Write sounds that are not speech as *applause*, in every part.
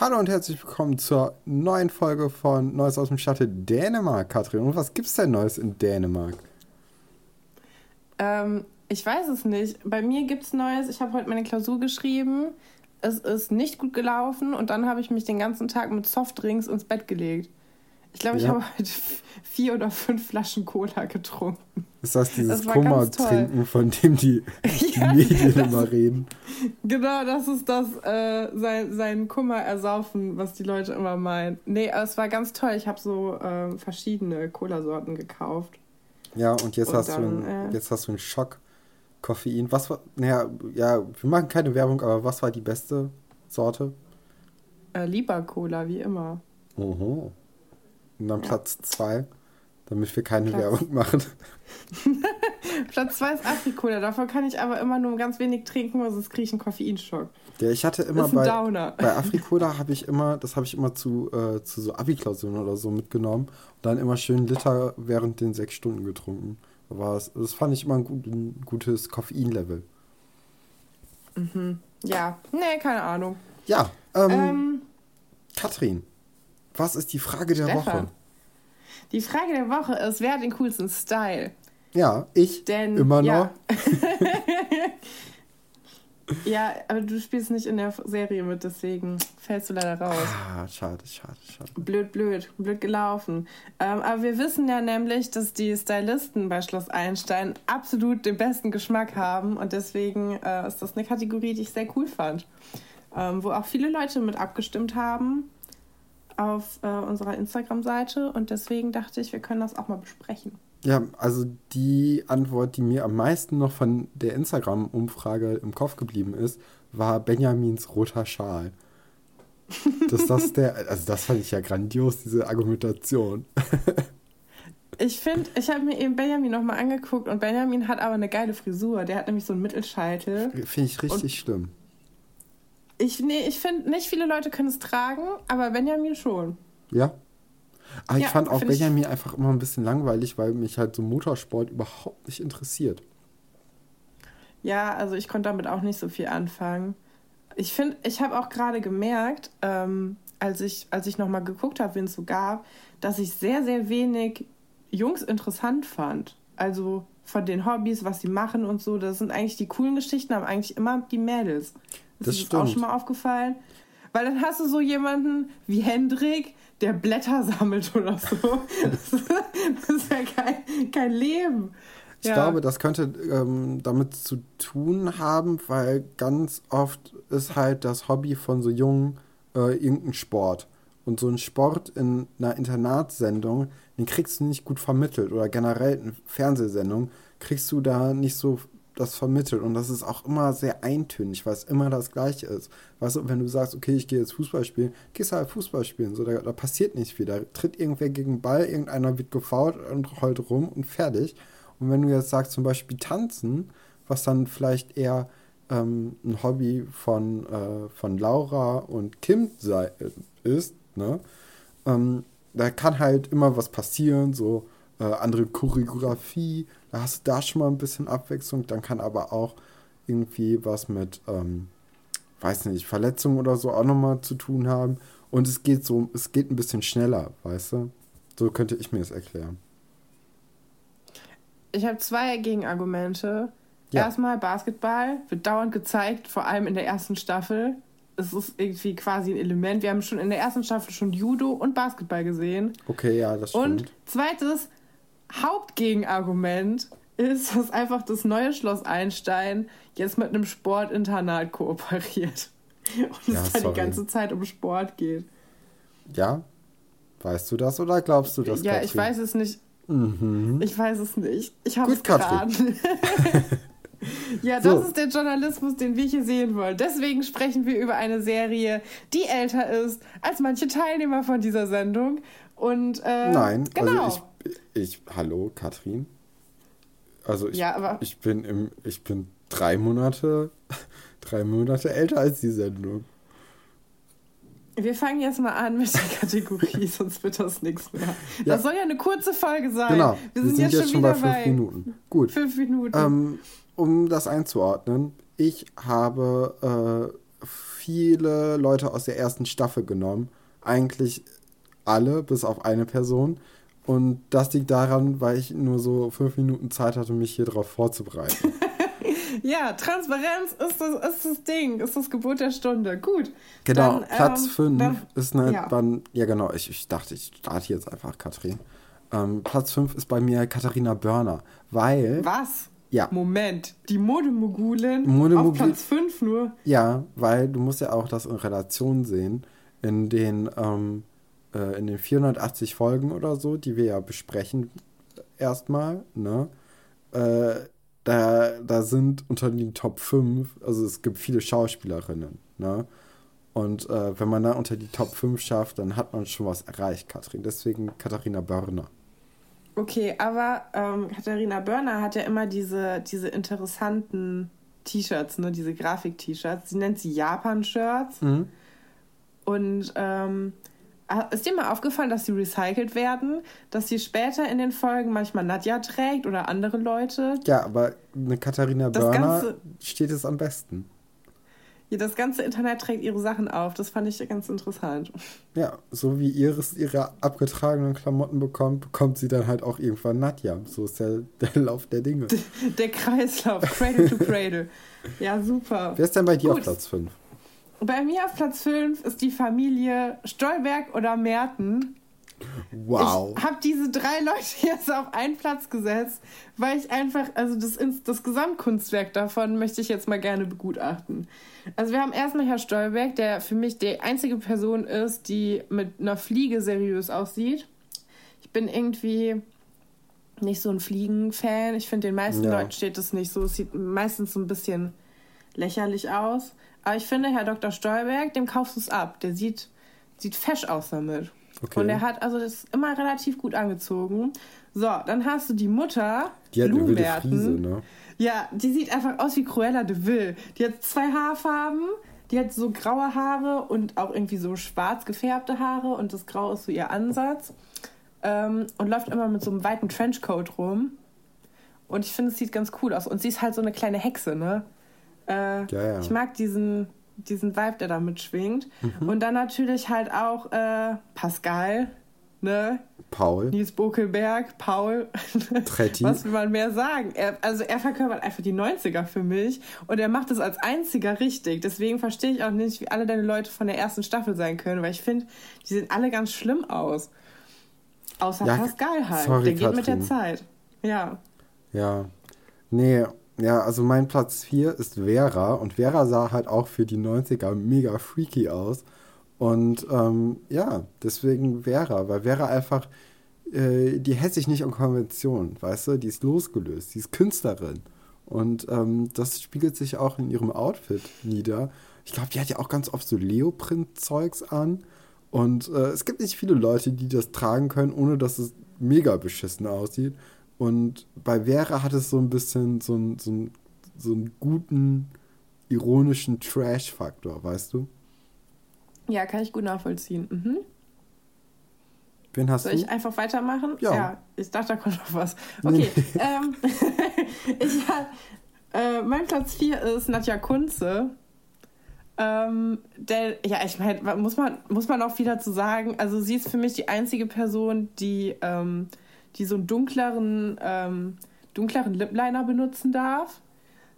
Hallo und herzlich willkommen zur neuen Folge von Neues aus dem Stadte Dänemark, Katrin. Und was gibt's denn Neues in Dänemark? Ähm, ich weiß es nicht. Bei mir gibt's Neues. Ich habe heute meine Klausur geschrieben. Es ist nicht gut gelaufen und dann habe ich mich den ganzen Tag mit Softdrinks ins Bett gelegt. Ich glaube, ich Ja. habe heute vier oder fünf Flaschen Cola getrunken. Ist das dieses Kummer-Trinken, von dem die, *laughs* die Ja, Medien das- immer reden? Genau, das ist das, äh, sein, sein Kummer ersaufen, was die Leute immer meinen. Nee, es war ganz toll. Ich habe so äh, verschiedene Cola-Sorten gekauft. Ja, und jetzt Und hast du dann, einen, äh, jetzt hast du einen Schock Koffein. Was war, naja, ja, wir machen keine Werbung, aber was war die beste Sorte? Äh, lieber Cola, wie immer. Oho. Und dann Ja. Platz zwei, damit wir keine Platz- Werbung machen. *laughs* Platz 2 ist Afrikola. Davon kann ich aber immer nur ganz wenig trinken, weil sonst kriege ich einen Koffeinschock. Ja, ich hatte immer bei, Downer. bei Afrikola habe ich immer, das habe ich immer zu, äh, zu so Abi-Klausuren oder so mitgenommen und dann immer schön Liter während den sechs Stunden getrunken. Aber es, das fand ich immer ein, gut, ein gutes Koffeinlevel. Ja, nee, keine Ahnung. Ja, ähm, Ähm, Katrin, was ist die Frage der Stefan. Woche? die Frage der Woche ist, wer hat den coolsten Style? Ja, ich Denn, immer noch. ja. *laughs* ja, aber du spielst nicht in der Serie mit, deswegen fällst du leider raus. Ah, schade, schade, schade. Blöd, blöd, blöd gelaufen. Ähm, aber wir wissen ja nämlich, dass die Stylisten bei Schloss Einstein absolut den besten Geschmack haben und deswegen äh, ist das eine Kategorie, die ich sehr cool fand. Ähm, wo auch viele Leute mit abgestimmt haben auf äh, unserer Instagram-Seite und deswegen dachte ich, wir können das auch mal besprechen. Ja, also die Antwort, die mir am meisten noch von der Instagram-Umfrage im Kopf geblieben ist, war Benjamins roter Schal. Dass das der, *laughs* also das fand ich ja grandios, diese Argumentation. *laughs* Ich finde, ich habe mir eben Benjamin nochmal angeguckt und Benjamin hat aber eine geile Frisur. Der hat nämlich so einen Mittelscheitel. Finde ich richtig schlimm. Ich, nee, ich finde, nicht viele Leute können es tragen, aber Benjamin schon. Ja. Aber ich Ja, fand auch find ich- Benjamin einfach immer ein bisschen langweilig, weil mich halt so Motorsport überhaupt nicht interessiert. Ja, also ich konnte damit auch nicht so viel anfangen. Ich finde, ich habe auch gerade gemerkt, ähm, als ich, als ich nochmal geguckt habe, wen es so gab, dass ich sehr, sehr wenig Jungs interessant fand. Also von den Hobbys, was sie machen und so, das sind eigentlich die coolen Geschichten, aber eigentlich immer die Mädels. Ist Das das auch stimmt. schon mal aufgefallen? Weil dann hast du so jemanden wie Hendrik, der Blätter *laughs* sammelt oder so. Das ist, das ist ja kein, kein Leben. Ich Ja. glaube, das könnte ähm, damit zu tun haben, weil ganz oft ist halt das Hobby von so Jungen äh, irgendein Sport. Und so ein Sport in einer Internatssendung, den kriegst du nicht gut vermittelt. Oder generell in Fernsehsendung kriegst du da nicht so das vermittelt. Und das ist auch immer sehr eintönig, weil es immer das Gleiche ist. Weißt du, wenn du sagst, okay, ich gehe jetzt Fußball spielen, gehst halt Fußball spielen. So, da, da passiert nicht viel. Da tritt irgendwer gegen den Ball, irgendeiner wird gefault und heult rum und fertig. Und wenn du jetzt sagst, zum Beispiel tanzen, was dann vielleicht eher ähm, ein Hobby von, äh, von Laura und Kim sei, äh, ist, ne? Ähm, da kann halt immer was passieren, so äh, andere Choreografie, da hast du da schon mal ein bisschen Abwechslung, dann kann aber auch irgendwie was mit, ähm, weiß nicht, Verletzungen oder so auch nochmal zu tun haben. Und es geht so, es geht ein bisschen schneller, weißt du? So könnte ich mir das erklären. Ich habe zwei Gegenargumente. Ja. Erstmal Basketball wird dauernd gezeigt, vor allem in der ersten Staffel. Es ist irgendwie quasi ein Element. Wir haben schon in der ersten Staffel schon Judo und Basketball gesehen. Okay, ja, das stimmt. Und zweites Hauptgegenargument ist, dass einfach das neue Schloss Einstein jetzt mit einem Sportinternat kooperiert. Und Ja, es sorry. die ganze Zeit um Sport geht. Ja? Weißt du das oder glaubst du das? ja, Katrin? ich weiß es nicht. Mhm. Ich weiß es nicht. Ich habe es geraten. *laughs* ja, das So. ist der Journalismus, den wir hier sehen wollen. Deswegen sprechen wir über eine Serie, die älter ist als manche Teilnehmer von dieser Sendung. Und äh, Nein, genau. also ich, hallo, Katrin. Also ich, Ja, ich bin im, ich bin drei Monate, *laughs* drei Monate älter als die Sendung. Wir fangen jetzt mal an mit der Kategorie, *laughs* sonst wird das nichts mehr. Ja. Das soll ja eine kurze Folge sein. Genau, Wir sind, jetzt, schon bei wieder fünf Minuten. Gut. Fünf Minuten. Ähm, um das einzuordnen, ich habe viele Leute aus der ersten Staffel genommen. Eigentlich alle, bis auf eine Person. Und das liegt daran, weil ich nur so fünf Minuten Zeit hatte, mich hier drauf vorzubereiten. *laughs* ja, Transparenz ist das, ist das Ding, ist das Gebot der Stunde. Gut. Genau, dann, Platz 5 ähm, ist eine. Ja. Dann, ja, genau, ich, ich dachte, ich starte jetzt einfach Katrin. Ähm, Platz 5 ist bei mir Katharina Börner, weil. Was? Ja. Moment, die Modemogulin Mode auf Platz 5 nur? Ja, weil du musst ja auch das in Relation sehen. In den, ähm, äh, in den 480 Folgen oder so, die wir ja besprechen erstmal, ne? Äh, da, da sind unter den Top 5, also es gibt viele Schauspielerinnen, ne? Und äh, wenn man da unter die Top 5 schafft, dann hat man schon was erreicht, Katrin. Deswegen Katharina Börner. Okay, aber ähm, Katharina Börner hat ja immer diese, diese interessanten T-Shirts, ne? diese Grafik-T-Shirts. Sie nennt sie Japan-Shirts. Mhm. Und ähm, ist dir mal aufgefallen, dass sie recycelt werden? Dass sie später in den Folgen manchmal Nadja trägt oder andere Leute? Ja, aber eine Katharina Börner steht es am besten. Ja, das ganze Internet trägt ihre Sachen auf. Das fand ich ganz interessant. Ja, so wie Iris ihre abgetragenen Klamotten bekommt, bekommt sie dann halt auch irgendwann Nadja. So ist der, *laughs* der Lauf der Dinge. Der Kreislauf, Cradle to Cradle. Ja, super. Wer ist denn bei dir Gut. auf Platz 5? Bei mir auf Platz 5 ist die Familie Stolberg oder Merten. Wow. Ich habe diese drei Leute *laughs* jetzt auf einen Platz gesetzt, weil ich einfach, also das, das Gesamtkunstwerk davon möchte ich jetzt mal gerne begutachten. Also wir haben erstmal Herr Stolberg, der für mich die einzige Person ist, die mit einer Fliege seriös aussieht. Ich bin irgendwie nicht so ein Fliegenfan. Ich finde, den meisten ja. Leuten steht das nicht so. Es sieht meistens so ein bisschen lächerlich aus. Aber ich finde, Herr Dr. Stolberg, dem kaufst du es ab. Der sieht, sieht fesch aus damit. Okay. Und er hat also das immer relativ gut angezogen. So, dann hast du die Mutter, die hat eine wilde Friese, ne? Ja, die sieht einfach aus wie Cruella de Vil. Die hat zwei Haarfarben, die hat so graue Haare und auch irgendwie so schwarz gefärbte Haare und das Grau ist so ihr Ansatz. Ähm, und läuft immer mit so einem weiten Trenchcoat rum. Und ich finde, es sieht ganz cool aus. Und sie ist halt so eine kleine Hexe, ne? Äh, ja, ja. Ich mag diesen, diesen Vibe, der da mitschwingt. Mhm. Und dann natürlich halt auch äh, Pascal, ne? Paul. Nils Bokelberg, Paul. *laughs* Tretti. Was will man mehr sagen? Er, also er verkörpert einfach die 90er für mich und er macht es als einziger richtig. Deswegen verstehe ich auch nicht, wie alle deine Leute von der ersten Staffel sein können, weil ich finde, die sehen alle ganz schlimm aus. Außer ja, Pascal halt. Sorry, der geht Katrin. mit der Zeit. Ja. Ja. Nee, ja, also mein Platz 4 ist Vera und Vera sah halt auch für die 90er mega freaky aus. Und ähm, ja, deswegen Vera, weil Vera einfach, äh, die hält sich nicht an Konventionen, weißt du, die ist losgelöst, die ist Künstlerin. Und ähm, das spiegelt sich auch in ihrem Outfit nieder. Ich glaube, die hat ja auch ganz oft so Leoprint-Zeugs an. Und äh, es gibt nicht viele Leute, die das tragen können, ohne dass es mega beschissen aussieht. Und bei Vera hat es so ein bisschen so, ein, so, ein, so einen guten, ironischen Trash-Faktor, weißt du? Ja, kann ich gut nachvollziehen. Mhm. Wen hast Soll du? Soll ich einfach weitermachen? Ja. ja. Ich dachte, da kommt noch was. Okay. Nee. ähm, *laughs* ich, äh, mein Platz 4 ist Nadja Kunze. Ähm, der, ja, ich meine, muss man, muss man auch wieder zu sagen, also sie ist für mich die einzige Person, die ähm, die so einen dunkleren, ähm, dunkleren Lipliner benutzen darf.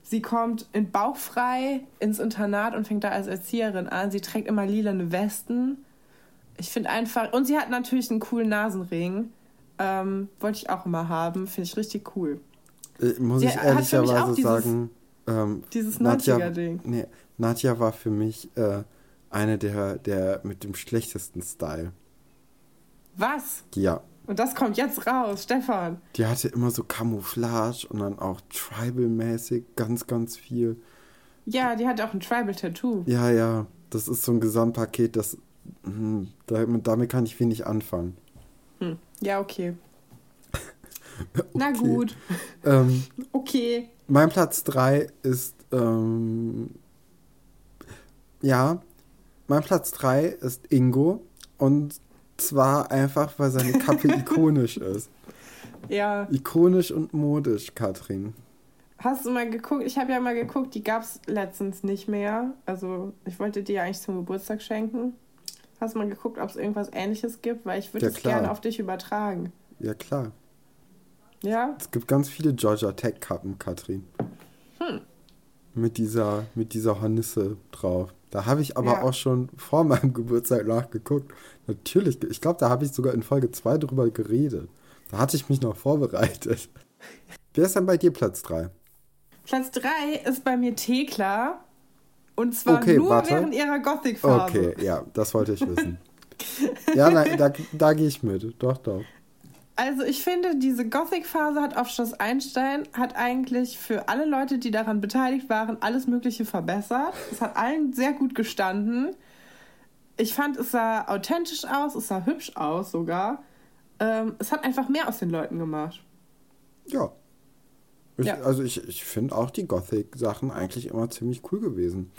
Sie kommt in bauchfrei ins Internat und fängt da als Erzieherin an. Sie trägt immer lilane Westen. Ich finde einfach. Und sie hat natürlich einen coolen Nasenring. Ähm, wollte ich auch immer haben. Finde ich richtig cool. Äh, muss sie ich ehrlicherweise dieses, sagen. Ähm, dieses 90er-Ding. Nee, Nadja war für mich äh, eine der, der mit dem schlechtesten Style. Was? Ja. Und das kommt jetzt raus, Stefan. Die hatte immer so Camouflage und dann auch Tribal-mäßig ganz, ganz viel. Ja, die hatte auch ein Tribal-Tattoo. Ja, ja. Das ist so ein Gesamtpaket, das. Mh, hm, damit, damit kann ich wenig anfangen. Hm. Ja, okay. *laughs* okay. Na gut. Ähm, *laughs* okay. Mein Platz 3 ist. Ähm, ja, mein Platz 3 ist Ingo. Und zwar einfach, weil seine Kappe *laughs* ikonisch ist. Ja. Ikonisch und modisch, Katrin. Hast du mal geguckt? Ich habe ja mal geguckt, die gab es letztens nicht mehr. Also ich wollte dir ja eigentlich zum Geburtstag schenken. Hast du mal geguckt, ob es irgendwas ähnliches gibt? Weil ich würde es gerne auf dich übertragen. Ja, klar. Ja? Es gibt ganz viele Georgia Tech Kappen, Katrin. Mit dieser, mit dieser Hornisse drauf. Da habe ich aber Ja. auch schon vor meinem *laughs* Geburtstag nachgeguckt. Natürlich, ich glaube, da habe ich sogar in Folge 2 drüber geredet. Da hatte ich mich noch vorbereitet. *laughs* Wer ist denn bei dir Platz 3? Platz 3 ist bei mir Thekla. Und zwar Okay, nur warte. während ihrer Gothic-Phase. Okay, ja, das wollte ich wissen. *laughs* ja, nein, da, da gehe ich mit. Doch, doch. Also ich finde, diese Gothic-Phase hat auf Schloss Einstein hat eigentlich für alle Leute, die daran beteiligt waren, alles Mögliche verbessert. Es hat allen sehr gut gestanden. Ich fand, es sah authentisch aus, es sah hübsch aus sogar. Ähm, es hat einfach mehr aus den Leuten gemacht. Ja. Ich, Ja. Also ich, ich finde auch die Gothic-Sachen eigentlich immer ziemlich cool gewesen.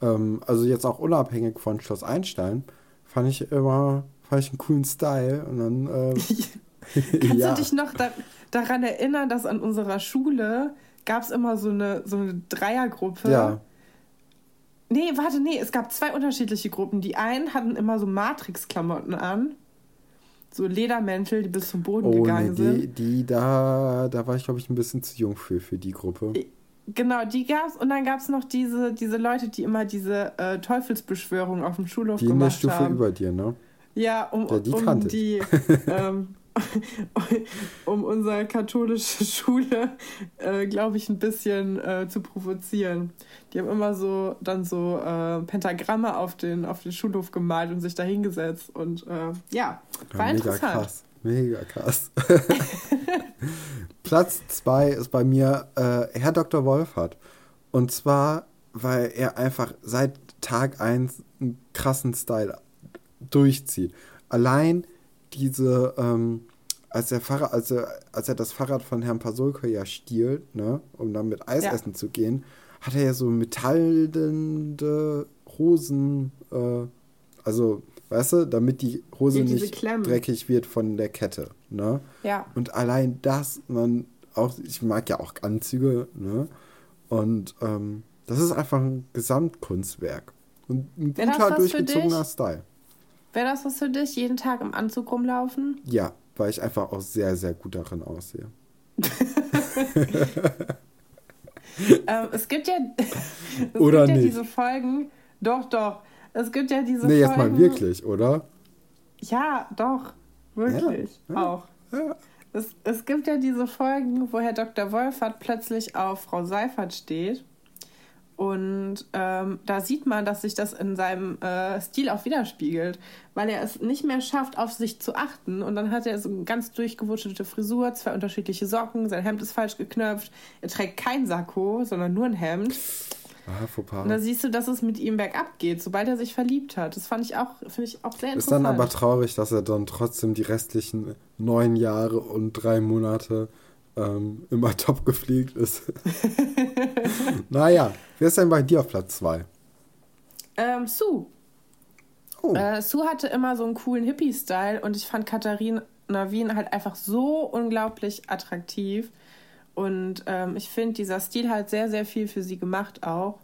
Ähm, also jetzt auch unabhängig von Schloss Einstein fand ich immer, fand ich einen coolen Style und dann ähm, *laughs* *laughs* Kannst ja. du dich noch da, daran erinnern, dass an unserer Schule gab es immer so eine, so eine Dreiergruppe? ja, Nee, warte, nee, es gab zwei unterschiedliche Gruppen. Die einen hatten immer so Matrix-Klamotten an. So Ledermäntel, die bis zum Boden oh nee, gegangen die, sind. die da, da war ich glaube ich ein bisschen zu jung für, für die Gruppe. Genau, die gab's. Und dann gab's noch diese, diese Leute, die immer diese äh, Teufelsbeschwörung auf dem Schulhof Die in der gemacht Stufe haben. über dir, ne? Ja, um, Ja, die um die, *laughs* ähm, *laughs* um unsere katholische *laughs* Schule, äh, glaube ich, ein bisschen äh, zu provozieren. Die haben immer so dann so äh, Pentagramme auf den, auf den Schulhof gemalt und sich da hingesetzt. Und äh, ja, war Ja, mega interessant. krass. Mega krass. *laughs* Platz 2 ist bei mir äh, Herr Dr. Wolfert. Und zwar, weil er einfach seit Tag 1 einen krassen Style durchzieht. Allein diese, ähm, als, der Fahrrad, als, er, als er das Fahrrad von Herrn Pasulka ja stiehlt, ne, um dann mit Eis Ja. essen zu gehen, hat er ja so metallende Hosen, äh, also, weißt du, damit die Hose nicht Klemmen. dreckig wird von der Kette, ne? Ja. Und allein das, man auch, ich mag ja auch Anzüge, ne? Und ähm, das ist einfach ein Gesamtkunstwerk. Und ein das guter, durchgezogener? Style. Wäre das was für dich, jeden Tag im Anzug rumlaufen? Ja, weil ich einfach auch sehr, sehr gut darin aussehe. *laughs* ähm, es gibt ja, *laughs* es Oder gibt ja nicht? diese Folgen. Doch, doch. Es gibt ja diese Nee, jetzt Folgen. mal wirklich, oder? Ja, doch. Wirklich. Ja, ja, auch. ja. Es, es gibt ja diese Folgen, wo Herr Dr. Wolfert plötzlich auf Frau Seifert steht. Und ähm, da sieht man, dass sich das in seinem äh, Stil auch widerspiegelt, weil er es nicht mehr schafft, auf sich zu achten. Und dann hat er so eine ganz durchgewutschelte Frisur, zwei unterschiedliche Socken, sein Hemd ist falsch geknöpft, er trägt kein Sakko, sondern nur ein Hemd. Ah, Fauxpas. Und da siehst du, dass es mit ihm bergab geht, sobald er sich verliebt hat. Das fand ich auch, finde ich auch sehr interessant. Ist dann aber traurig, dass er dann trotzdem die restlichen neun Jahre und drei Monate ähm, immer *laughs* top gepflegt ist. *laughs* naja, wer ist denn bei dir auf Platz 2? ähm, Sue. Oh, Äh, Sue hatte immer so einen coolen Hippie-Style und ich fand Katharina Wien halt einfach so unglaublich attraktiv. Und ähm, ich finde, dieser Stil hat sehr, sehr viel für sie gemacht auch.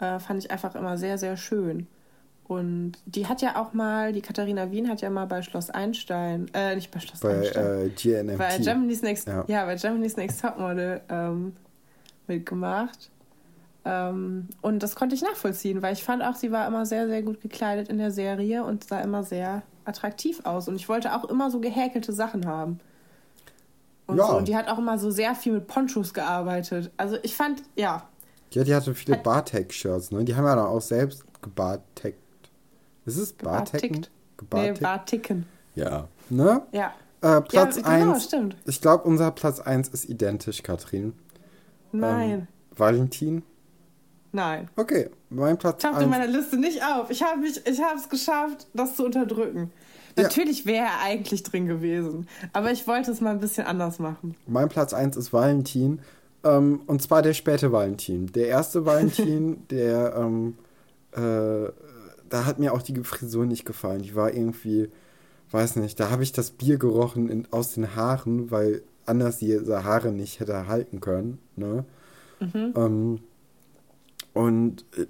Äh, fand ich einfach immer sehr, sehr schön. Und die hat ja auch mal, die Katharina Wien hat ja mal bei Schloss Einstein, äh, nicht bei Schloss bei Einstein, äh, GNMT. bei Germany's Next, Ja. ja. bei Germany's Next Topmodel ähm, mitgemacht. Ähm, und das konnte ich nachvollziehen, weil ich fand auch, sie war immer sehr, sehr gut gekleidet in der Serie und sah immer sehr attraktiv aus. Und ich wollte auch immer so gehäkelte Sachen haben. Und, Ja. so. und die hat auch immer so sehr viel mit Ponchos gearbeitet. Also ich fand, ja, Ja, die hatte viele Bartek-Shirts, ne? Die haben ja dann auch selbst gebarteckt. Ist es Bartecken? Gebartigt. nee, war ticken. Ja. Ne? Ja. Äh, Platz ja, 1. genau, stimmt. ich glaube, unser Platz 1 ist identisch, Katrin. Nein, Ähm, Valentin. nein. Okay, mein Platz Taucht in 1. meiner Liste nicht auf. Ich habe ich es geschafft, das zu unterdrücken. Ja. Natürlich wäre er eigentlich drin gewesen, aber ich wollte es mal ein bisschen anders machen. Mein Platz 1 ist Valentin. Ähm, und zwar der späte Valentin. Der erste Valentin, *laughs* der, ähm, äh, da hat mir auch die Frisur nicht gefallen. Die war irgendwie, weiß nicht, da habe ich das Bier gerochen in, aus den Haaren, weil anders diese Haare nicht hätte halten können. Ne? Mhm. Ähm, und äh,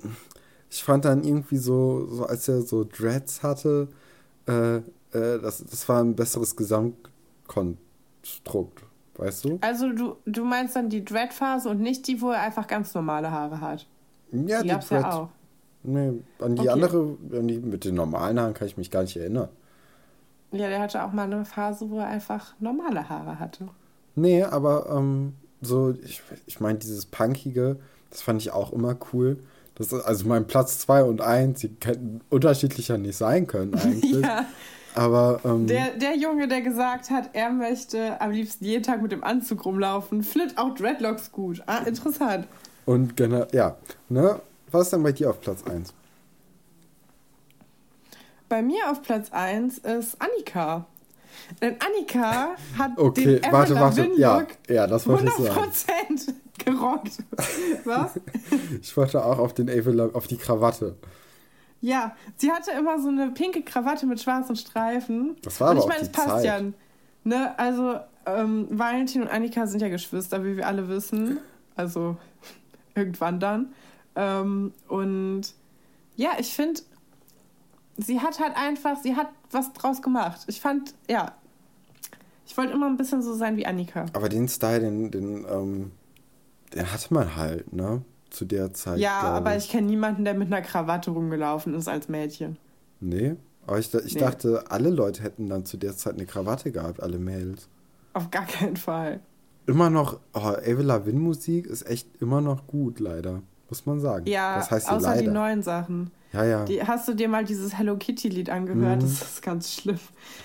ich fand dann irgendwie so, so als er so Dreads hatte, äh, äh, das, das war ein besseres Gesamtkonstrukt, weißt du? Also du, du meinst dann die Dread-Phase und nicht die, wo er einfach ganz normale Haare hat? Ja, die, die Dread, ja auch. Nee, an die okay. andere, an die mit den normalen Haaren kann ich mich gar nicht erinnern. Ja, der hatte auch mal eine Phase, wo er einfach normale Haare hatte. Nee, aber ähm, so, ich, ich meine, dieses Punkige, das fand ich auch immer cool. Das ist, also mein Platz 2 und 1, die hätten unterschiedlicher nicht sein können eigentlich. *laughs* ja. Aber ähm, der, der Junge, der gesagt hat, er möchte am liebsten jeden Tag mit dem Anzug rumlaufen, flitt auch Dreadlocks gut. Ah, interessant. Und genau, ja. Ne? Was ist denn bei dir auf Platz 1? Bei mir auf Platz 1 ist Annika. Denn Annika hat okay, den warte, warte, ja, ja, das wollte ich sagen. 100% gerockt. *laughs* Was? ich wollte auch auf den Avril, auf die Krawatte. Ja, sie hatte immer so eine pinke Krawatte mit schwarzen Streifen. Das war und aber ich meine, es passt Zeit. ja. Ne? Also, ähm, Valentin und Annika sind ja Geschwister, wie wir alle wissen. Also, *laughs* irgendwann dann. Ähm, und ja, ich finde, sie hat halt einfach, sie hat was draus gemacht. Ich fand, ja, ich wollte immer ein bisschen so sein wie Annika. Aber den Style, den, den, ähm, den hatte man halt, ne? Zu der Zeit. Ja, aber ich, ich kenne niemanden, der mit einer Krawatte rumgelaufen ist als Mädchen. Nee, aber ich, ich nee. dachte, alle Leute hätten dann zu der Zeit eine Krawatte gehabt, alle Mädels. Auf gar keinen Fall. Immer noch, oh, Avril Lavigne Musik ist echt immer noch gut, leider. Muss man sagen. Ja, das heißt außer leider. die neuen Sachen. Ja, ja. Die, hast du dir mal dieses Hello Kitty-Lied angehört? Mhm. Das ist ganz schlimm.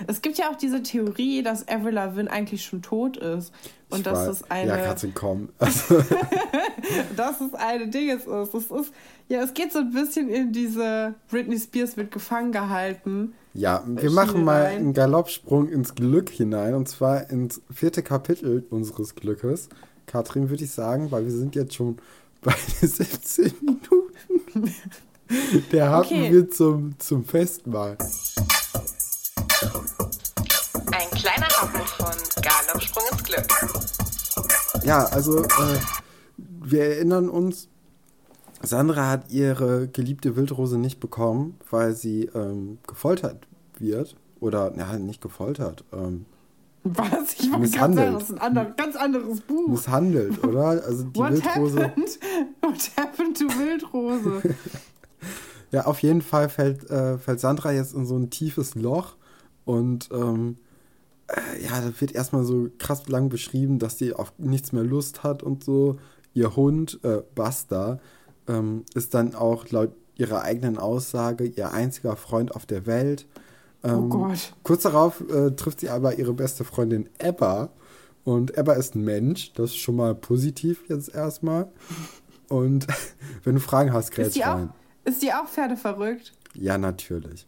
Es gibt ja auch diese Theorie, dass Avril Lavigne eigentlich schon tot ist. Und ich *laughs* *laughs* dass es eine. Ja, du kommen. Also. dass es eine Dinges ist. Es ist. Ja, es geht so ein bisschen in diese Britney Spears wird gefangen gehalten. Ja, wir machen mal rein. einen Galoppsprung ins Glück hinein. Und zwar ins vierte Kapitel unseres Glückes. Katrin, würde ich sagen, weil wir sind jetzt schon bei 17 Minuten. Der hatten okay. wir zum, zum Festmahl. Ein kleiner Happen von Galoppsprung ins Glück. Ja, also äh, wir erinnern uns, Sandra hat ihre geliebte Wildrose nicht bekommen, weil sie ähm, gefoltert wird. Oder, ja, nicht gefoltert. Ähm, was? Ich wollte ganz das ist ein ander, ganz anderes Buch. Misshandelt, oder? Also die What Wildrose. Happened? What happened to Wildrose? *laughs* Ja, auf jeden Fall fällt, äh, fällt Sandra jetzt in so ein tiefes Loch und ähm, äh, ja, da wird erstmal so krass lang beschrieben, dass sie auf nichts mehr Lust hat und so. Ihr Hund, äh, Basta, ähm, ist dann auch laut ihrer eigenen Aussage ihr einziger Freund auf der Welt. Oh ähm, oh Gott. Kurz darauf äh, trifft sie aber ihre beste Freundin Ebba. Und Ebba ist ein Mensch, das ist schon mal positiv jetzt erstmal. Und *laughs* wenn du Fragen hast, grätsch rein. Auch? Ist die auch pferdeverrückt? Ja, natürlich.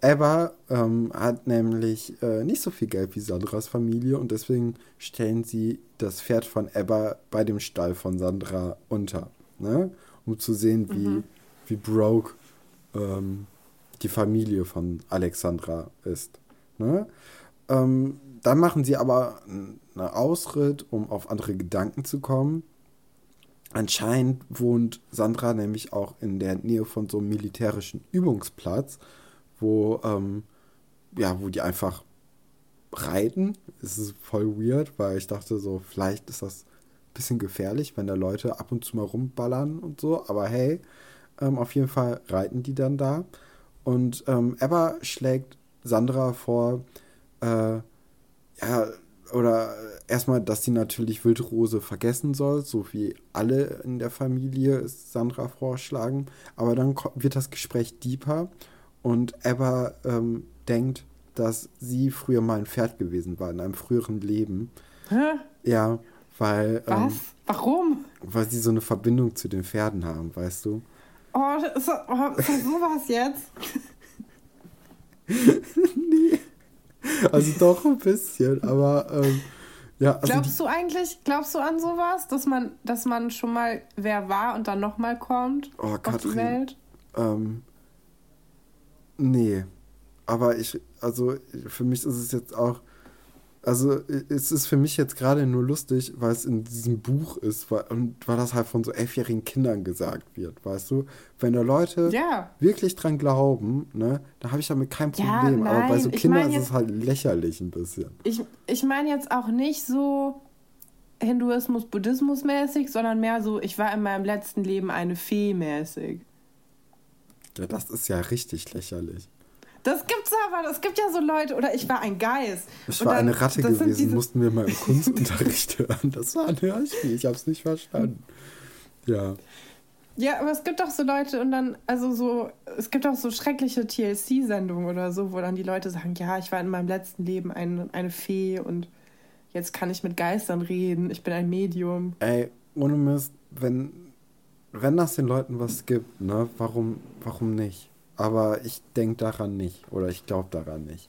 Ebba ähm, hat nämlich äh, nicht so viel Geld wie Sandras Familie und deswegen stellen sie das Pferd von Ebba bei dem Stall von Sandra unter, ne? um zu sehen, wie, mhm. wie broke ähm, die Familie von Alexandra ist. Ne? Ähm, dann machen sie aber einen Ausritt, um auf andere Gedanken zu kommen Anscheinend wohnt Sandra nämlich auch in der Nähe von so einem militärischen Übungsplatz, wo, ähm, ja, wo die einfach reiten. Es ist voll weird, weil ich dachte so, vielleicht ist das ein bisschen gefährlich, wenn da Leute ab und zu mal rumballern und so. Aber hey, ähm, auf jeden Fall reiten die dann da. Und ähm, Ebba schlägt Sandra vor, äh, ja, oder erstmal, dass sie natürlich Wildrose vergessen soll, so wie alle in der Familie Sandra vorschlagen. Aber dann wird das Gespräch deeper und Ebba ähm, denkt, dass sie früher mal ein Pferd gewesen war in einem früheren Leben. Hä? Ja, weil. Ähm, Was? Warum? Weil sie so eine Verbindung zu den Pferden haben, weißt du? Oh, ist das, oh, ist das sowas jetzt? *laughs* nee. Also doch ein bisschen, aber ähm, ja. Also glaubst du eigentlich, glaubst du an sowas, dass man, dass man schon mal wer war und dann nochmal kommt oh, Katrin, auf die Welt? Ähm, nee. Aber ich, also für mich ist es jetzt auch Also es ist für mich jetzt gerade nur lustig, weil es in diesem Buch ist weil, und weil das halt von so elfjährigen Kindern gesagt wird, weißt du? Wenn da Leute Ja. wirklich dran glauben, ne, da habe ich damit kein Ja, Problem. Aber bei so nein, ich Kindern mein ist jetzt- es halt lächerlich ein bisschen. Ich, ich meine jetzt auch nicht so Hinduismus, Buddhismus mäßig, sondern mehr so, ich war in meinem letzten Leben eine Fee mäßig. Ja, das ist ja richtig lächerlich. Das gibt's aber, es gibt ja so Leute, oder ich war ein Geist. Ich war dann- eine Ratte das gewesen, diese- mussten wir mal im *laughs* Kunstunterricht hören. Das war ein Hörspiel, ich habe es nicht verstanden. Ja. Ja, aber es gibt doch so Leute und dann, also so, es gibt auch so schreckliche TLC-Sendungen oder so, wo dann die Leute sagen, ja, ich war in meinem letzten Leben ein, eine Fee und jetzt kann ich mit Geistern reden, ich bin ein Medium. Ey, ohne Mist, wenn, wenn das den Leuten was gibt, ne, warum, warum nicht? Aber ich denke daran nicht oder ich glaube daran nicht.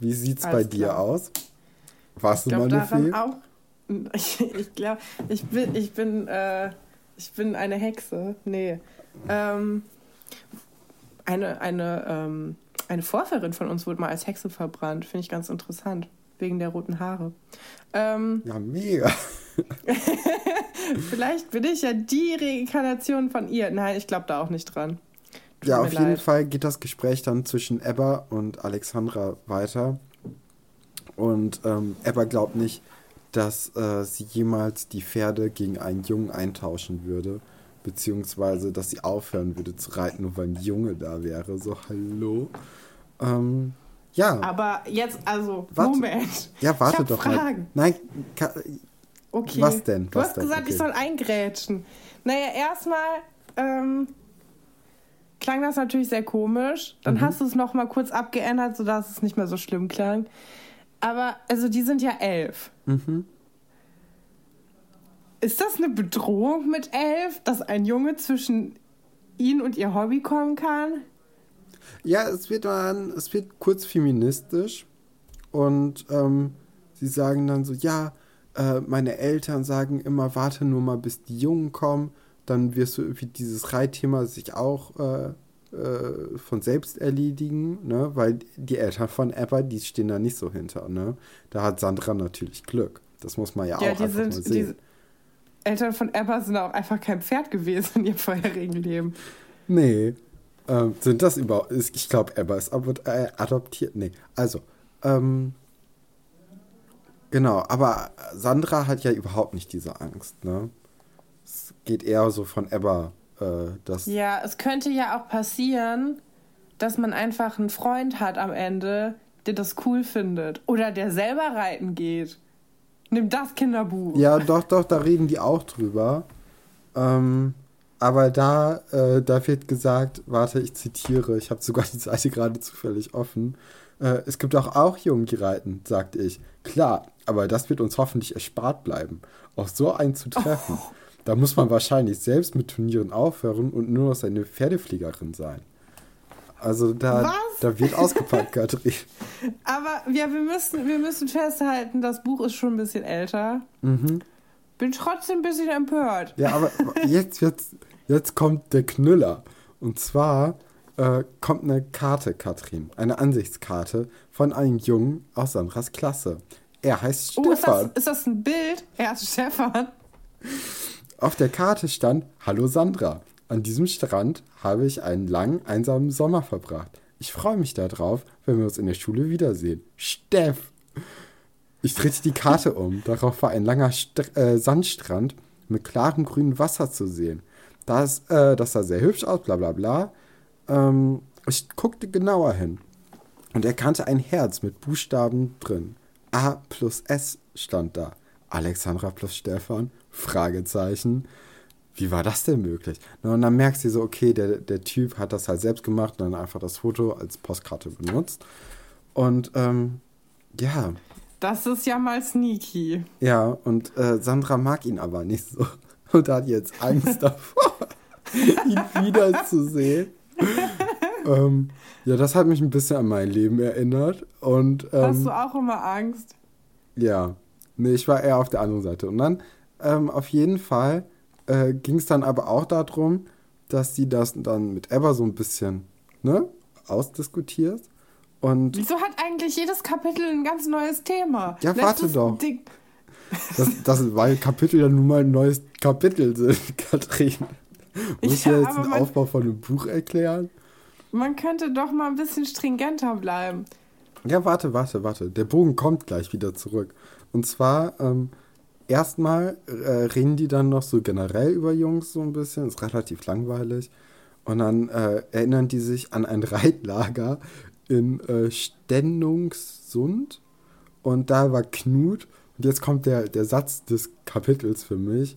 Wie sieht's bei Alles dir klar. aus? Warst Ich du mal eine Fee? auch. *laughs* Ich, ich glaube, ich bin, ich bin, äh, ich bin eine Hexe. Nee. Ähm, eine, eine, ähm, eine Vorfahrin von uns wurde mal als Hexe verbrannt. Finde ich ganz interessant. Wegen der roten Haare. Ähm, Ja, mega. *laughs* vielleicht bin ich ja die Reinkarnation von ihr. Nein, ich glaube da auch nicht dran. Tut Ja, auf jeden leid. Fall geht das Gespräch dann zwischen Ebba und Alexandra weiter. Und ähm, Ebba glaubt nicht, dass äh, sie jemals die Pferde gegen einen Jungen eintauschen würde. Beziehungsweise, dass sie aufhören würde zu reiten, nur weil ein Junge da wäre. So, hallo. Ähm, ja, Aber jetzt, also, Warte. Moment. ja, warte doch Fragen. mal. Nein, Okay. Was denn? Du Was hast denn? gesagt, ich Okay. soll eingrätschen. Naja, erstmal ähm, klang das natürlich sehr komisch. Dann Mhm. hast du es noch mal kurz abgeändert, sodass es nicht mehr so schlimm klang. Aber, also, die sind ja elf. mhm. Ist das eine Bedrohung mit elf, dass ein Junge zwischen ihn und ihr Hobby kommen kann? Ja, es wird dann, es wird kurz feministisch und ähm, sie sagen dann so, ja, äh, meine Eltern sagen immer, warte nur mal, bis die Jungen kommen, dann wirst du irgendwie dieses Reitthema sich auch äh, äh, von selbst erledigen, ne? Weil die Eltern von Ebba, die stehen da nicht so hinter, ne? Da hat Sandra natürlich Glück. Das muss man ja, ja, auch einfach mal sind. sehen. Die Eltern von Ebba sind auch einfach kein Pferd gewesen in ihrem vorherigen Leben. Nee. Ähm, sind das überhaupt. Ich glaube, Ebba ist aber, äh, adoptiert. Nee. Also, ähm. Genau, aber Sandra hat ja überhaupt nicht diese Angst, ne? Es geht eher so von Ebba, äh, das. Ja, es könnte ja auch passieren, dass man einfach einen Freund hat am Ende, der das cool findet. Oder der selber reiten geht. Nimm das Kinderbuch. Ja, doch, doch, da reden die auch drüber. Ähm, aber da, äh, da wird gesagt, warte, ich zitiere, ich habe sogar die Seite gerade zufällig offen. Äh, es gibt auch, auch Jungen, die reiten, sagte ich. Klar, aber das wird uns hoffentlich erspart bleiben, auch so einen zu treffen. Da muss man wahrscheinlich selbst mit Turnieren aufhören und nur noch seine Pferdefliegerin sein. Also da, Was? da wird ausgepackt, Katrin. *laughs* Aber ja, wir müssen, wir müssen festhalten, das Buch ist schon ein bisschen älter. Bin trotzdem ein bisschen empört. Ja, aber *laughs* jetzt, jetzt, jetzt kommt der Knüller. Und zwar äh, kommt eine Karte, Katrin, eine Ansichtskarte von einem Jungen aus Sandras Klasse. Er heißt Oh, ist das, Stefan. ist das ein Bild? Er ist Stefan. Auf der Karte stand Hallo Sandra. An diesem Strand habe ich einen langen, einsamen Sommer verbracht. Ich freue mich darauf, wenn wir uns in der Schule wiedersehen. Steff! Ich drehte die Karte um. Darauf war ein langer St äh, Sandstrand mit klarem grünem Wasser zu sehen. Das, äh, das sah sehr hübsch aus, bla bla bla. Ähm, ich guckte genauer hin und erkannte ein Herz mit Buchstaben drin. A plus S stand da. Alexandra plus Stefan? Fragezeichen. Wie war das denn möglich? Na, Und dann merkst du so, okay, der, der Typ hat das halt selbst gemacht und dann einfach das Foto als Postkarte benutzt. Und ähm, ja, Das ist ja mal sneaky. ja, und äh, Sandra mag ihn aber nicht so. Und hat jetzt Angst *laughs* davor, ihn wiederzusehen. ähm, ja, das hat mich ein bisschen an mein Leben erinnert. Und Hast ähm, du auch immer Angst? ja, nee, ich war eher auf der anderen Seite. Und dann ähm, auf jeden Fall äh, ging es dann aber auch darum, dass sie das dann mit Ebba so ein bisschen ne, ausdiskutiert. Und Wieso hat eigentlich jedes Kapitel ein ganz neues Thema? Ja, warte Letztes doch. Ding- das, das, weil Kapitel ja nun mal ein neues Kapitel sind, *laughs* Katrin. Muss ich Ja, jetzt den Aufbau von einem Buch erklären? Man könnte doch mal ein bisschen stringenter bleiben. Ja, warte, warte, warte. Der Bogen kommt gleich wieder zurück. Und zwar, ähm, erstmal äh, reden die dann noch so generell über Jungs so ein bisschen. Ist relativ langweilig. Und dann äh, erinnern die sich an ein *laughs* Reitlager in äh, Stendungssund. Und da war Knut. Und jetzt kommt der, der Satz des Kapitels für mich.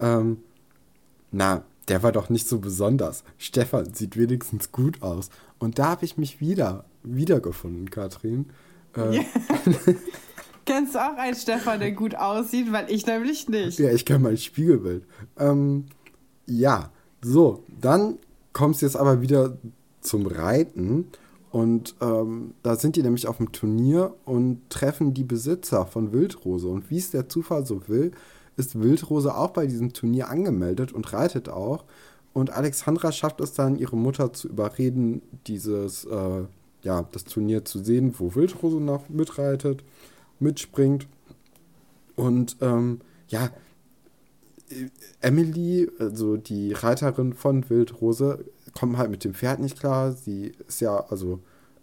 Ähm, na, der war doch nicht so besonders. Stefan sieht wenigstens gut aus. Und da habe ich mich wieder, wiedergefunden, Katrin. Äh, Ja. *laughs* Kennst du auch einen Stefan, der gut aussieht? Weil ich nämlich nicht. Ja, ich kenne mein Spiegelbild. Ähm, ja, so, dann kommt es jetzt aber wieder zum Reiten. Und ähm, da sind die nämlich auf dem Turnier und treffen die Besitzer von Wildrose. Und wie es der Zufall so will, ist Wildrose auch bei diesem Turnier angemeldet und reitet auch. Und Alexandra schafft es dann, ihre Mutter zu überreden, dieses, äh, ja, das Turnier zu sehen, wo Wildrose noch mitreitet, mitspringt. Und ähm, ja, Emily, also die Reiterin von Wildrose, kommt halt mit dem Pferd nicht klar. Sie ist ja, also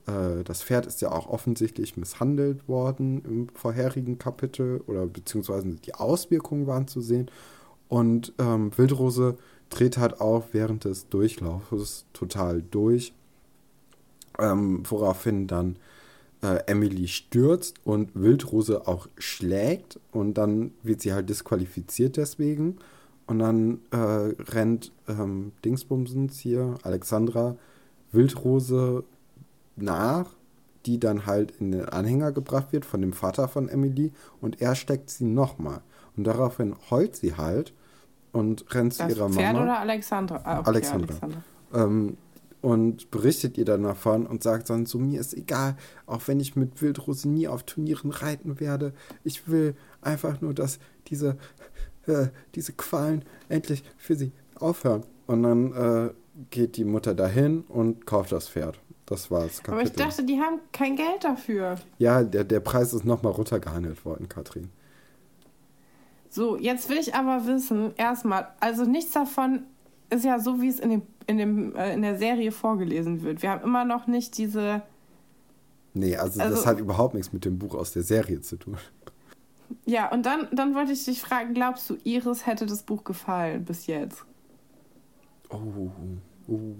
äh, das Pferd ist ja auch offensichtlich misshandelt worden im vorherigen Kapitel oder beziehungsweise die Auswirkungen waren zu sehen. Und ähm, Wildrose dreht halt auch während des Durchlaufes total durch, ähm, woraufhin dann äh, Emily stürzt und Wildrose auch schlägt und dann wird sie halt disqualifiziert deswegen. Und dann äh, rennt ähm, Dingsbumsens hier, Alexandra, Wildrose nach, die dann halt in den Anhänger gebracht wird von dem Vater von Emily und er steckt sie nochmal. Und daraufhin heult sie halt und rennt zu ihrer Pferd Mama. oder Alexandra? Ah, okay, Alexandra. Alexandra. Ähm, und berichtet ihr dann davon und sagt dann so, mir ist egal, auch wenn ich mit Wildrose nie auf Turnieren reiten werde. Ich will einfach nur, dass diese, äh, diese Qualen endlich für sie aufhören. Und dann äh, geht die Mutter dahin und kauft das Pferd. Das war's. Aber ich dachte, die haben kein Geld dafür. ja, der, der Preis ist nochmal runtergehandelt worden, Katrin. So, jetzt will ich aber wissen, erstmal, also nichts davon ist ja so, wie es in, dem, in, dem, äh, in der Serie vorgelesen wird. Wir haben immer noch nicht diese. Nee, also, das Also- hat überhaupt nichts mit dem Buch aus der Serie zu tun. Ja, und dann, dann wollte ich dich fragen, glaubst du, Iris hätte das Buch gefallen bis jetzt? Oh, oh.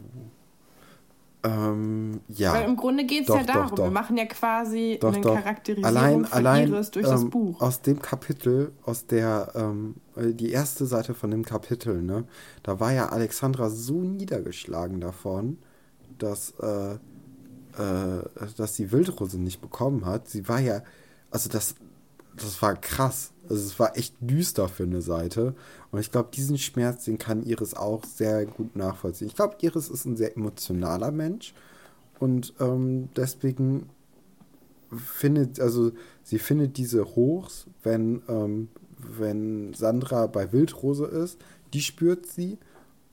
Ähm, ja. Weil im Grunde geht es Doch, ja doch, darum, doch. wir machen ja quasi Doch, eine doch. Charakterisierung Allein, von allein Iris durch das ähm, Buch. aus dem Kapitel, aus der, ähm, äh, die erste Seite von dem Kapitel, ne, da war ja Alexandra so niedergeschlagen davon, dass, äh, äh, dass sie Wildrose nicht bekommen hat. Sie war ja, also das, das war krass. Also es war echt düster für eine Seite. Und ich glaube, diesen Schmerz, den kann Iris auch sehr gut nachvollziehen. Ich glaube, Iris ist ein sehr emotionaler Mensch. Und ähm, deswegen findet, also sie findet diese Hochs, wenn, ähm, wenn Sandra bei Wildrose ist, die spürt sie,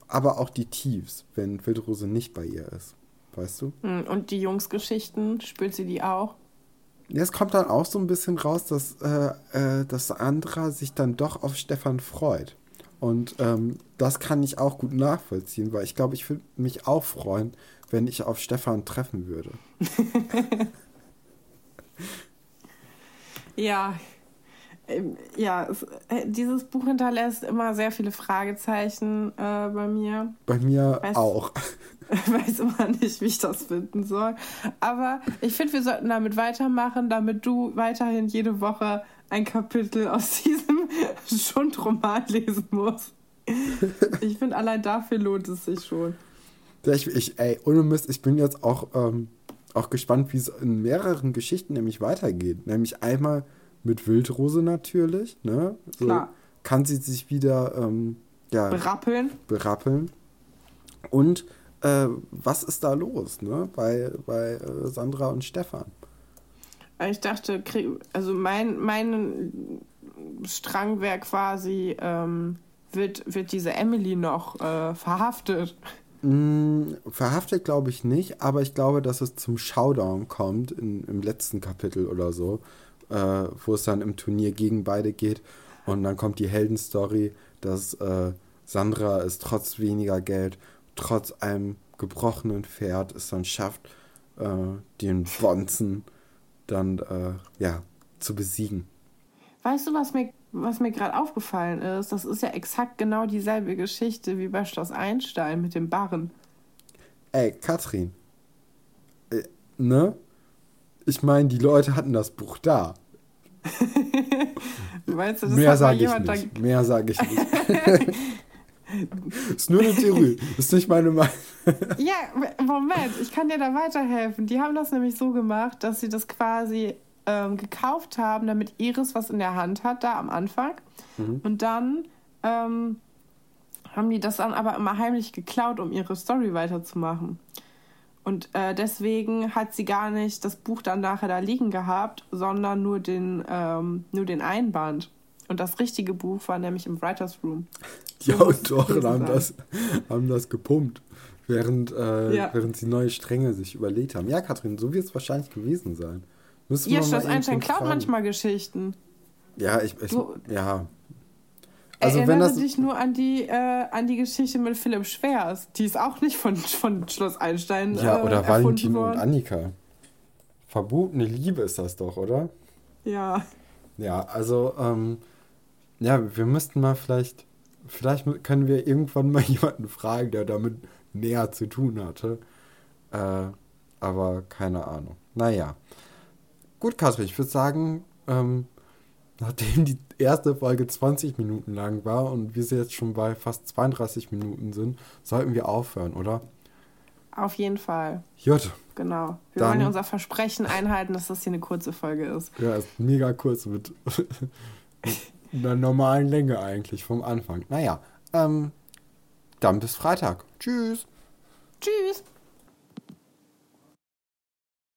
aber auch die Tiefs, wenn Wildrose nicht bei ihr ist. Weißt du? Hm, Und die Jungsgeschichten, spürt sie die auch? Es kommt dann auch so ein bisschen raus, dass, äh, äh, dass Sandra sich dann doch auf Stefan freut. Und ähm, das kann ich auch gut nachvollziehen, weil ich glaube, ich würde mich auch freuen, wenn ich auf Stefan treffen würde. *laughs* Ja, ähm, ja, es, äh, dieses Buch hinterlässt immer sehr viele Fragezeichen äh, bei mir. Bei mir Weißt- auch. Ich *laughs* weiß immer nicht, wie ich das finden soll. Aber ich finde, wir sollten damit weitermachen, damit du weiterhin jede Woche ein Kapitel aus *laughs* diesem Schundroman lesen musst. *laughs* Ich finde, allein dafür lohnt es sich schon. Ich, ich, ey, ohne Mist, ich bin jetzt auch, ähm, auch gespannt, wie es in mehreren Geschichten nämlich weitergeht. Nämlich einmal mit Wildrose natürlich, ne? So Klar. kann sie sich wieder ähm, ja, Berappeln. berappeln. Und äh, was ist da los, ne? Bei, bei äh, Sandra und Stefan. Ich dachte, also mein, mein Strang wäre quasi, ähm, wird, wird diese Emily noch äh, verhaftet. Mh, verhaftet glaube ich nicht, aber ich glaube, dass es zum Showdown kommt in, im letzten Kapitel oder so, äh, wo es dann im Turnier gegen beide geht. Und dann kommt die Heldenstory, dass äh, Sandra es trotz weniger Geld, trotz einem gebrochenen Pferd es dann schafft, äh, den Bonzen dann äh, ja, zu besiegen. Weißt du, was mir, was mir gerade aufgefallen ist? Das ist ja exakt genau dieselbe Geschichte wie bei Schloss Einstein mit dem Barren. Ey, Katrin. Äh, ne? Ich meine, die Leute hatten das Buch da. *laughs* Meinst du, das Mehr sage ich nicht. Mehr sage ich nicht. Ist nur eine Theorie. ist nicht meine Meinung. ja, Moment, ich kann dir da weiterhelfen. Die haben das nämlich so gemacht, dass sie das quasi ähm, gekauft haben, damit Iris was in der Hand hat, da am Anfang. Mhm. Und dann ähm, haben die das dann aber immer heimlich geklaut, um ihre Story weiterzumachen. Und äh, deswegen hat sie gar nicht das Buch dann nachher da liegen gehabt, sondern nur den, ähm, nur den Einband. Und das richtige Buch war nämlich im Writers Room. *laughs* Die so Autoren haben das, haben das gepumpt, während, äh, ja. während sie neue Stränge sich überlegt haben. Ja, Katrin, so wird es wahrscheinlich gewesen sein. Müssen ja, Schloss Einstein klaut manchmal Geschichten. Ja, ich, ich du, ja. Also Erinnere wenn das dich nur an die, äh, an die Geschichte mit Philipp Schwers. Die ist auch nicht von, von Schloss Einstein. Ja, äh, oder Valentin und Annika. Verbotene Liebe ist das doch, oder? Ja. Ja, also, ähm, ja, wir müssten mal vielleicht, vielleicht können wir irgendwann mal *laughs* jemanden fragen, der damit näher zu tun hatte. Äh, aber keine Ahnung. Naja. Gut, Katrin, ich würde sagen, ähm, nachdem die erste Folge 20 Minuten lang war und wir jetzt schon bei fast 32 Minuten sind, sollten wir aufhören, oder? Auf jeden Fall. Jut. Genau. Wir Dann, wollen ja unser Versprechen einhalten, dass das hier eine kurze Folge ist. Ja, ist mega kurz mit, *laughs* mit einer normalen Länge eigentlich vom Anfang. Naja, ähm, dann bis Freitag. Tschüss. Tschüss.